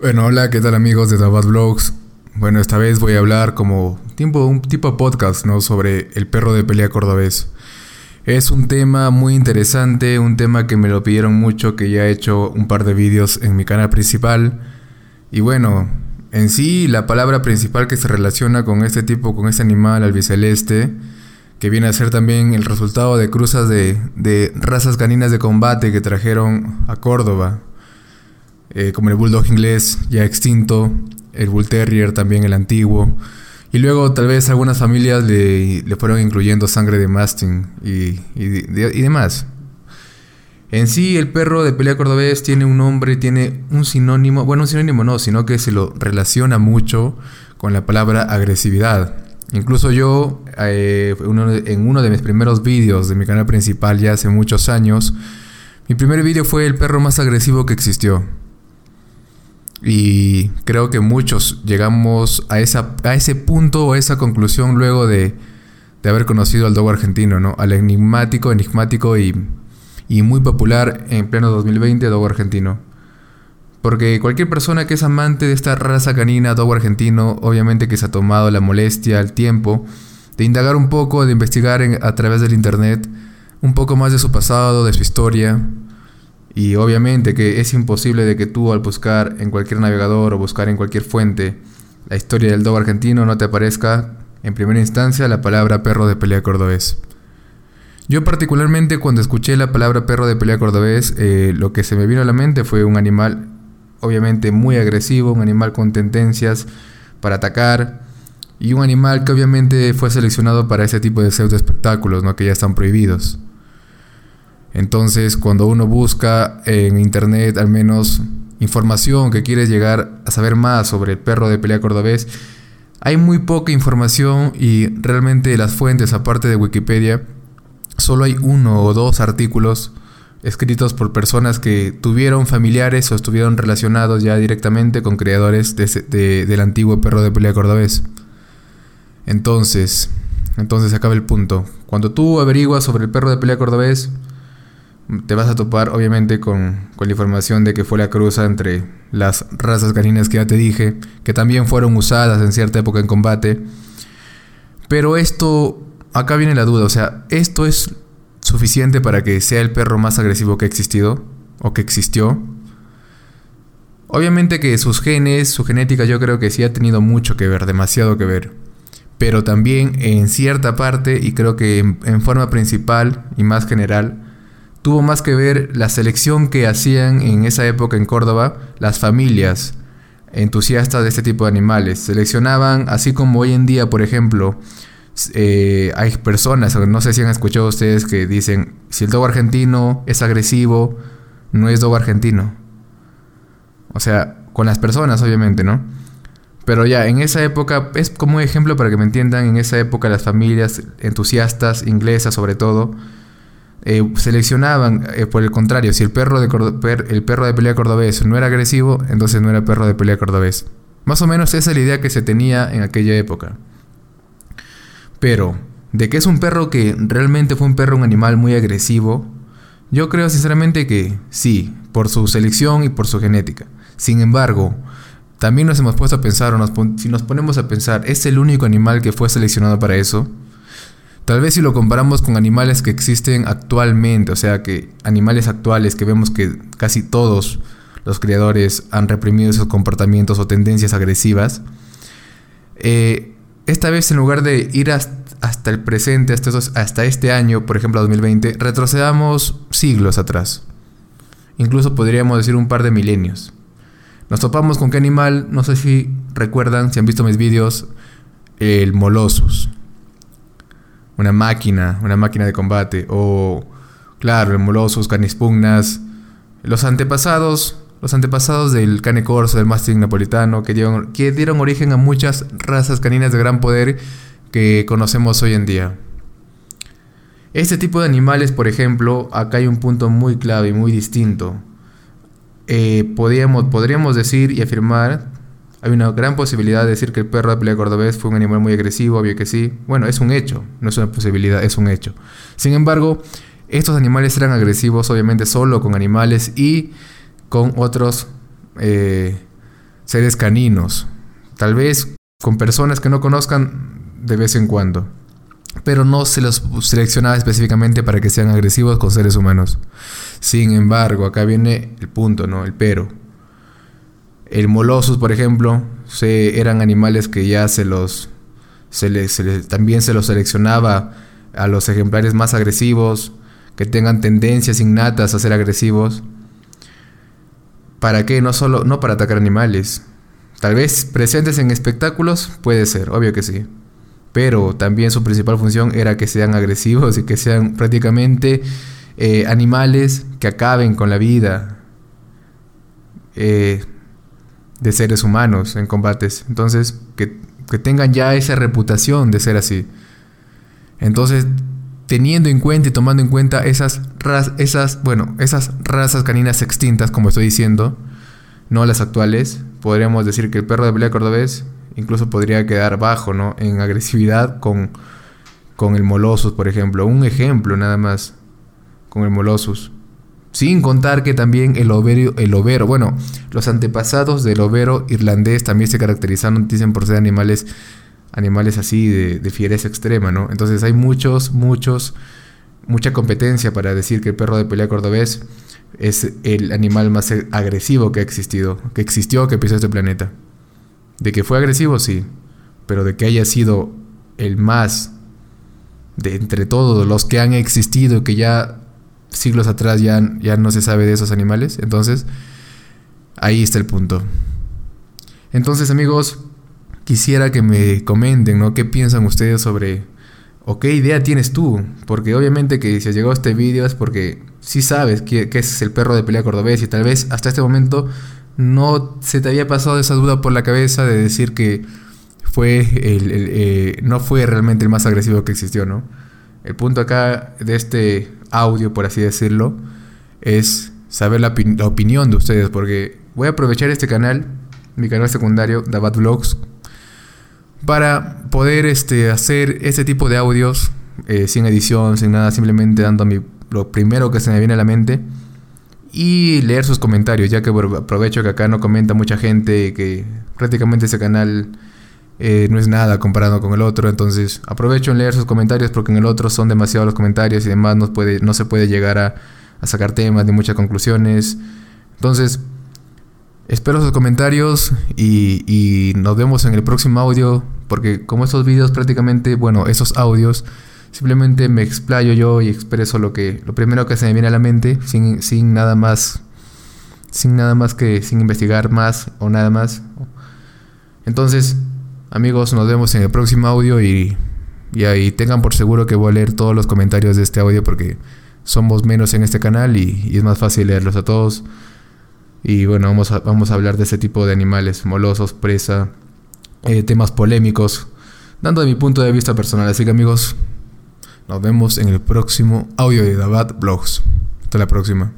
Bueno, hola, ¿qué tal amigos de Tabat Vlogs? Bueno, esta vez voy a hablar como tipo, un tipo podcast, ¿no? Sobre el perro de pelea cordobés. Es un tema muy interesante, un tema que me lo pidieron mucho, que ya he hecho un par de vídeos en mi canal principal. Y bueno, en sí la palabra principal que se relaciona con este tipo, con este animal albiceleste, que viene a ser también el resultado de cruzas de, de razas caninas de combate que trajeron a Córdoba, eh, como el bulldog inglés ya extinto, el bull terrier también el antiguo, y luego tal vez algunas familias le, fueron incluyendo sangre de masting y, y, demás. En sí, el perro de pelea cordobés tiene un nombre, tiene un sinónimo, bueno, un sinónimo no, sino que se lo relaciona mucho con la palabra agresividad. Incluso yo, eh, en uno de mis primeros vídeos de mi canal principal ya hace muchos años, mi primer vídeo fue el perro más agresivo que existió. Y creo que muchos llegamos a, esa, a ese punto o a esa conclusión luego de, de haber conocido al dogo argentino, ¿no? Al enigmático, enigmático y, y muy popular en pleno 2020 dogo argentino. Porque cualquier persona que es amante de esta raza canina dogo argentino, obviamente que se ha tomado la molestia, el tiempo, de indagar un poco, de investigar a través del internet un poco más de su pasado, de su historia, y obviamente que es imposible de que tú al buscar en cualquier navegador o buscar en cualquier fuente la historia del dogo argentino no te aparezca en primera instancia la palabra perro de pelea cordobés. Yo particularmente cuando escuché la palabra perro de pelea cordobés, eh, lo que se me vino a la mente fue un animal obviamente muy agresivo, un animal con tendencias para atacar y un animal que obviamente fue seleccionado para ese tipo de pseudo espectáculos, ¿no? que ya están prohibidos. Entonces, cuando uno busca en internet al menos información que quiere llegar a saber más sobre el perro de pelea cordobés, hay muy poca información y realmente las fuentes, aparte de Wikipedia, solo hay uno o dos artículos escritos por personas que tuvieron familiares o estuvieron relacionados ya directamente con creadores del antiguo perro de pelea cordobés. Entonces, entonces acaba el punto. Cuando tú averiguas sobre el perro de pelea cordobés, te vas a topar obviamente con, la información de que fue la cruza entre las razas caninas que ya te dije, que también fueron usadas en cierta época en combate. Pero esto, acá viene la duda, o sea, ¿esto es suficiente para que sea el perro más agresivo que ha existido o que existió? Obviamente que sus genes, su genética yo creo que sí ha tenido mucho que ver, demasiado que ver. Pero también en cierta parte, y creo que en forma principal y más general, tuvo más que ver la selección que hacían en esa época en Córdoba las familias entusiastas de este tipo de animales. Seleccionaban, así como hoy en día, por ejemplo, eh, hay personas, no sé si han escuchado ustedes, que dicen, si el dogo argentino es agresivo, no es dogo argentino. O sea, con las personas, obviamente, ¿no? Pero ya, en esa época, es como un ejemplo para que me entiendan, en esa época las familias entusiastas, inglesas sobre todo, eh, seleccionaban, eh, por el contrario, si el perro, de el perro de pelea cordobés no era agresivo, entonces no era perro de pelea cordobés. Más o menos esa es la idea que se tenía en aquella época. Pero, de que es un perro que realmente fue un perro, un animal muy agresivo, yo creo sinceramente que sí, por su selección y por su genética. Sin embargo, también nos hemos puesto a pensar, o si nos ponemos a pensar, ¿es el único animal que fue seleccionado para eso? Tal vez si lo comparamos con animales que existen actualmente, o sea, que animales actuales que vemos que casi todos los criadores han reprimido esos comportamientos o tendencias agresivas, eh, esta vez en lugar de ir hasta, el presente, hasta, este año, por ejemplo 2020, retrocedamos siglos atrás. Incluso podríamos decir un par de milenios. Nos topamos con qué animal, no sé si recuerdan, si han visto mis vídeos, el Molossus una máquina, una máquina de combate, o, claro, el Molossus, Canispugnas, los antepasados, los antepasados del cane corso, del mastín napolitano, que dieron, que dieron origen a muchas razas caninas de gran poder que conocemos hoy en día. Este tipo de animales, por ejemplo, acá hay un punto muy clave y muy distinto. Eh, podríamos decir y afirmar hay una gran posibilidad de decir que el perro de pelea cordobés fue un animal muy agresivo, obvio que sí. Bueno, es un hecho, no es una posibilidad, es un hecho. Sin embargo, estos animales eran agresivos obviamente solo con animales y con otros, eh, seres caninos, tal vez con personas que no conozcan de vez en cuando, pero no se los seleccionaba específicamente para que sean agresivos con seres humanos. Sin embargo, acá viene el punto, ¿no? El pero. El Molossus, por ejemplo, se, eran animales que ya se los se también se los seleccionaba a los ejemplares más agresivos, que tengan tendencias innatas a ser agresivos. ¿Para qué? No solo no para atacar animales. Tal vez presentes en espectáculos, puede ser, obvio que sí. Pero también su principal función era que sean agresivos y que sean prácticamente eh, animales que acaben con la vida eh, de seres humanos en combates. Entonces, que, que tengan ya esa reputación de ser así. Entonces, teniendo en cuenta y tomando en cuenta esas, esas, bueno, esas razas caninas extintas, como estoy diciendo, no las actuales, podríamos decir que el perro de pelea cordobés incluso podría quedar bajo, ¿no? En agresividad con, con el Molossus, por ejemplo. Un ejemplo nada más con el Molossus. Sin contar que también el overo, el overo, bueno, los antepasados del overo irlandés también se caracterizaron, dicen, por ser animales animales así de, de fiereza extrema, ¿no? Entonces hay muchos, muchos, mucha competencia para decir que el perro de pelea cordobés es el animal más agresivo que ha existido, que existió, que pisó este planeta. De que fue agresivo, sí, pero de que haya sido el más de entre todos los que han existido, que ya siglos atrás ya, ya no se sabe de esos animales, entonces ahí está el punto. Entonces amigos, quisiera que me comenten, ¿no? ¿Qué piensan ustedes sobre... o qué idea tienes tú? Porque obviamente que si has llegado a este vídeo es porque sí sabes que, es el perro de pelea cordobés y tal vez hasta este momento no se te había pasado esa duda por la cabeza de decir que fue el, eh, no fue realmente el más agresivo que existió, ¿no? El punto acá de este audio, por así decirlo, es saber la, opinión de ustedes, porque voy a aprovechar este canal, mi canal secundario, Dabat Vlogs, para poder este, hacer este tipo de audios eh, sin edición, sin nada, simplemente dando mi, lo primero que se me viene a la mente y leer sus comentarios, ya que aprovecho que acá no comenta mucha gente, que prácticamente ese canal eh, no es nada comparado con el otro, entonces aprovecho en leer sus comentarios porque en el otro son demasiados los comentarios y demás no, puede, no se puede llegar a, sacar temas ni muchas conclusiones. Entonces, Espero sus comentarios y, nos vemos en el próximo audio, porque como estos vídeos prácticamente, bueno, esos audios, simplemente me explayo yo y expreso lo que, lo primero que se me viene a la mente, sin, sin nada más, sin nada más que, sin investigar más o nada más. Entonces, amigos, nos vemos en el próximo audio y, y ahí tengan por seguro que voy a leer todos los comentarios de este audio porque somos menos en este canal y, es más fácil leerlos a todos. Y bueno, vamos a, vamos a hablar de ese tipo de animales, molosos, presa, eh, temas polémicos, dando mi punto de vista personal. Así que amigos, nos vemos en el próximo audio de Dabat Blogs. Hasta la próxima.